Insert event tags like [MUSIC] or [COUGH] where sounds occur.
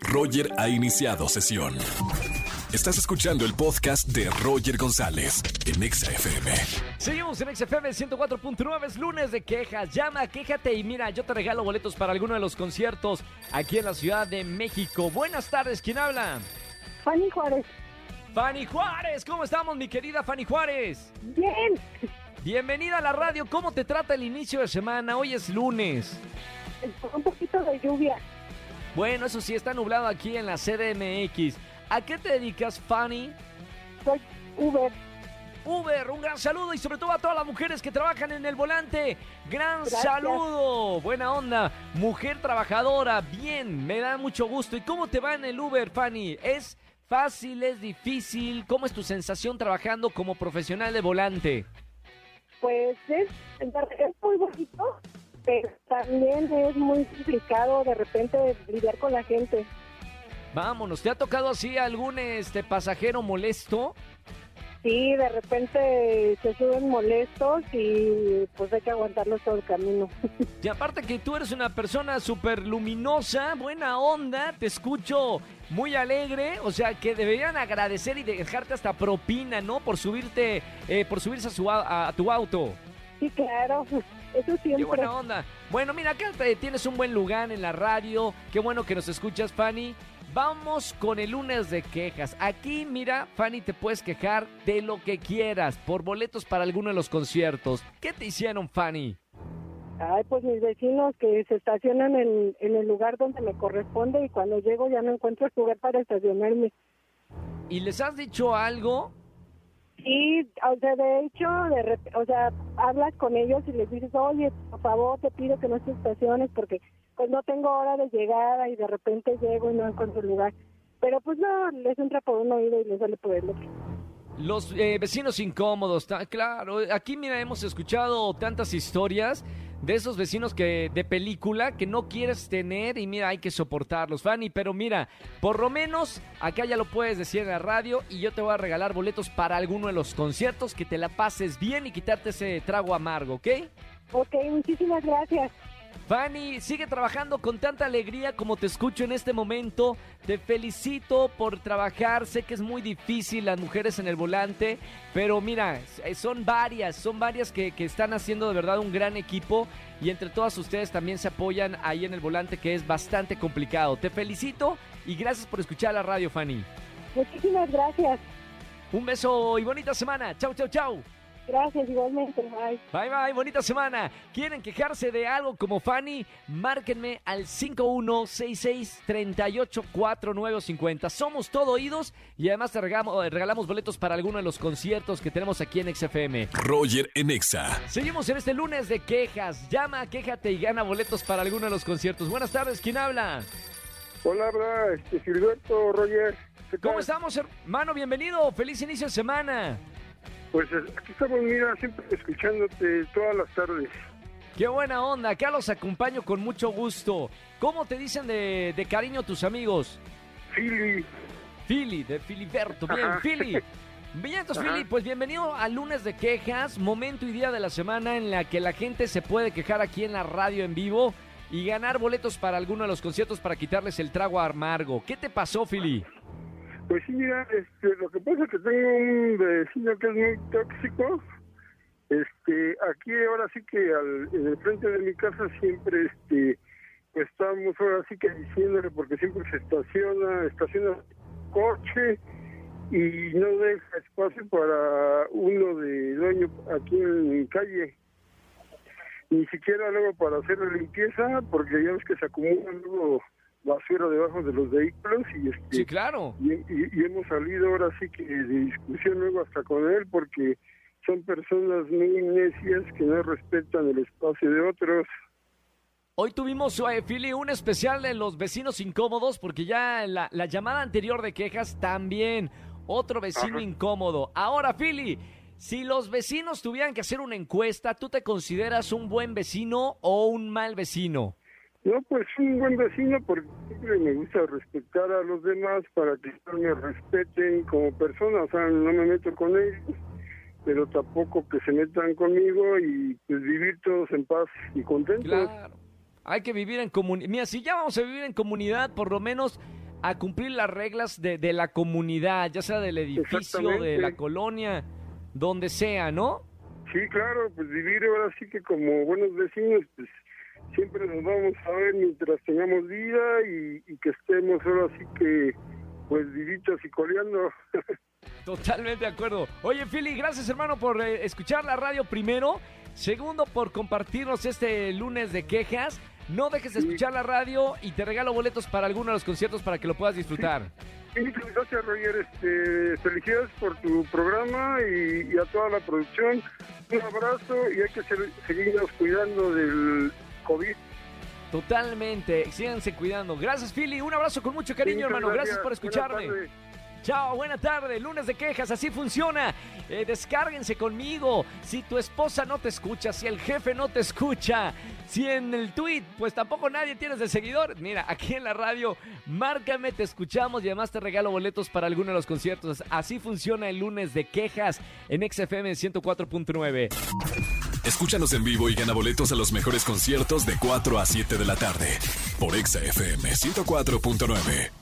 Roger ha iniciado sesión. Estás escuchando el podcast de Roger González en Exa FM. Seguimos en XFM 104.9, es lunes de quejas. Llama, quéjate y mira, yo te regalo boletos para alguno de los conciertos aquí en la Ciudad de México. Buenas tardes, ¿quién habla? Fanny Juárez. Fanny Juárez, ¿cómo estamos, mi querida Fanny Juárez? Bien. Bienvenida a la radio, ¿cómo te trata el inicio de semana? Hoy es lunes. Con un poquito de lluvia. Bueno, eso sí, está nublado aquí en la CDMX. ¿A qué te dedicas, Fanny? Soy Uber. Uber, un gran saludo y sobre todo a todas las mujeres que trabajan en el volante. Gran Gracias. saludo, buena onda, mujer trabajadora, bien, me da mucho gusto. ¿Y cómo te va en el Uber, Fanny? ¿Es fácil, es difícil? ¿Cómo es tu sensación trabajando como profesional de volante? Pues es, es muy bonito, pero también es muy complicado de repente lidiar con la gente. Vámonos, ¿te ha tocado así algún este pasajero molesto? Sí, de repente se suben molestos y pues hay que aguantarlos todo el camino. [LAUGHS] Y aparte que tú eres una persona súper luminosa, buena onda, te escucho muy alegre, o sea que deberían agradecer y dejarte hasta propina, ¿no? Por subirte, eh, por subirse a, su, a tu auto. Sí, claro, eso Qué siempre. buena onda. Bueno, mira, acá te- tienes un buen lugar en la radio. Qué bueno que nos escuchas, Fanny. Vamos con el lunes de quejas. Aquí, mira, Fanny, te puedes quejar de lo que quieras por boletos para alguno de los conciertos. ¿Qué te hicieron, Fanny? Ay, pues mis vecinos que se estacionan en, en el lugar donde me corresponde y cuando llego ya no encuentro lugar para estacionarme. ¿Y les has dicho algo? Sí, o sea, de hecho, de o sea, hablas con ellos y les dices, oye, por favor, te pido que no te estaciones porque pues no tengo hora de llegada y de repente llego y no encuentro lugar. Pero pues no, les entra por un oído y les sale por el otro. Los eh, vecinos incómodos, claro. Aquí, mira, hemos escuchado tantas historias de esos vecinos que de película que no quieres tener y mira, hay que soportarlos, Fanny. Pero mira, por lo menos acá ya lo puedes decir en la radio y yo te voy a regalar boletos para alguno de los conciertos que te la pases bien y quitarte ese trago amargo, ¿ok? Ok, muchísimas gracias. Fanny, sigue trabajando con tanta alegría como te escucho en este momento. Te felicito por trabajar. Sé que es muy difícil las mujeres en el volante, pero mira, eh, son varias, son varias que, que están haciendo de verdad un gran equipo y entre todas ustedes también se apoyan ahí en el volante que es bastante complicado. Te felicito y gracias por escuchar la radio, Fanny. Muchísimas gracias. Un beso y bonita semana. Chau, chau, chau. Gracias igualmente. Bye. Bye bye, bonita semana. ¿Quieren quejarse de algo como Fanny? Márquenme al 5166-384950. Somos todo oídos y además te regalamos, eh, regalamos boletos para alguno de los conciertos que tenemos aquí en XFM. Roger en Exa. Seguimos en este lunes de quejas. Llama, quéjate y gana boletos para alguno de los conciertos. Buenas tardes, ¿quién habla? Hola, habla este, Gilberto, Roger. ¿Qué ¿Cómo estamos, hermano? Bienvenido. Feliz inicio de semana. Pues aquí estamos, mira, siempre escuchándote todas las tardes. Qué buena onda, acá los acompaño con mucho gusto. ¿Cómo te dicen de, de cariño tus amigos? Philly, Philly, de Filiberto. Bien, Ajá. Philly. [LAUGHS] Bien, entonces. Philly, pues bienvenido al lunes de quejas, momento y día de la semana en la que la gente se puede quejar aquí en la radio en vivo y ganar boletos para alguno de los conciertos para quitarles el trago amargo. ¿Qué te pasó, Philly? Pues sí, mira, este, lo que pasa es que tengo un vecino que es muy tóxico. Este, aquí ahora sí que al, en el frente de mi casa siempre, este, pues estamos ahora sí que diciéndole porque siempre se estaciona, estaciona coche y no deja espacio para uno de dueño aquí en calle. Ni siquiera luego para hacer la limpieza, porque ya que se acumula luego basura debajo de los vehículos y este Sí, claro. y, y- y hemos salido ahora sí que de discusión luego hasta con él porque son personas muy necias que no respetan el espacio de otros. Hoy tuvimos, eh, Philly, un especial de los vecinos incómodos porque ya la, la llamada anterior de quejas también. Otro vecino Ajá. incómodo. Ahora, Philly, si los vecinos tuvieran que hacer una encuesta, ¿tú te consideras un buen vecino o un mal vecino? No, pues un buen vecino porque siempre me gusta respetar a los demás para que me respeten como persona, o sea, no me meto con ellos, pero tampoco que se metan conmigo y pues vivir todos en paz y contentos. Claro. Hay que vivir en comunidad. Mira, si ya vamos a vivir en comunidad, por lo menos a cumplir las reglas de, de la comunidad, ya sea del edificio, de la colonia, donde sea, ¿no? Sí, claro, pues vivir ahora sí que como buenos vecinos, pues siempre nos vamos a ver mientras tengamos vida y, y que estemos ahora sí que pues vivitos y coleando. [LAUGHS] Totalmente de acuerdo. Oye, Philly, gracias hermano por eh, escuchar la radio primero. Segundo, por compartirnos este lunes de quejas. No dejes de Sí. escuchar la radio y te regalo boletos para alguno de los conciertos para que lo puedas disfrutar. Sí, muchas gracias Roger, este, felicidades por tu programa y, y a toda la producción. Un abrazo y hay que ser- seguirnos cuidando del COVID. Totalmente. Síganse cuidando. Gracias, Philly. Un abrazo con mucho cariño, hermano. Gracias por escucharme. Chao, buena tarde, lunes de quejas, así funciona. Eh, descárguense conmigo. Si tu esposa no te escucha, si el jefe no te escucha, si en el tweet, pues tampoco nadie tienes de seguidor. Mira, aquí en la radio, márcame, te escuchamos y además te regalo boletos para alguno de los conciertos. Así funciona el lunes de quejas en XFM 104.9. Escúchanos en vivo y gana boletos a los mejores conciertos de 4 a 7 de la tarde por Exa FM 104.9.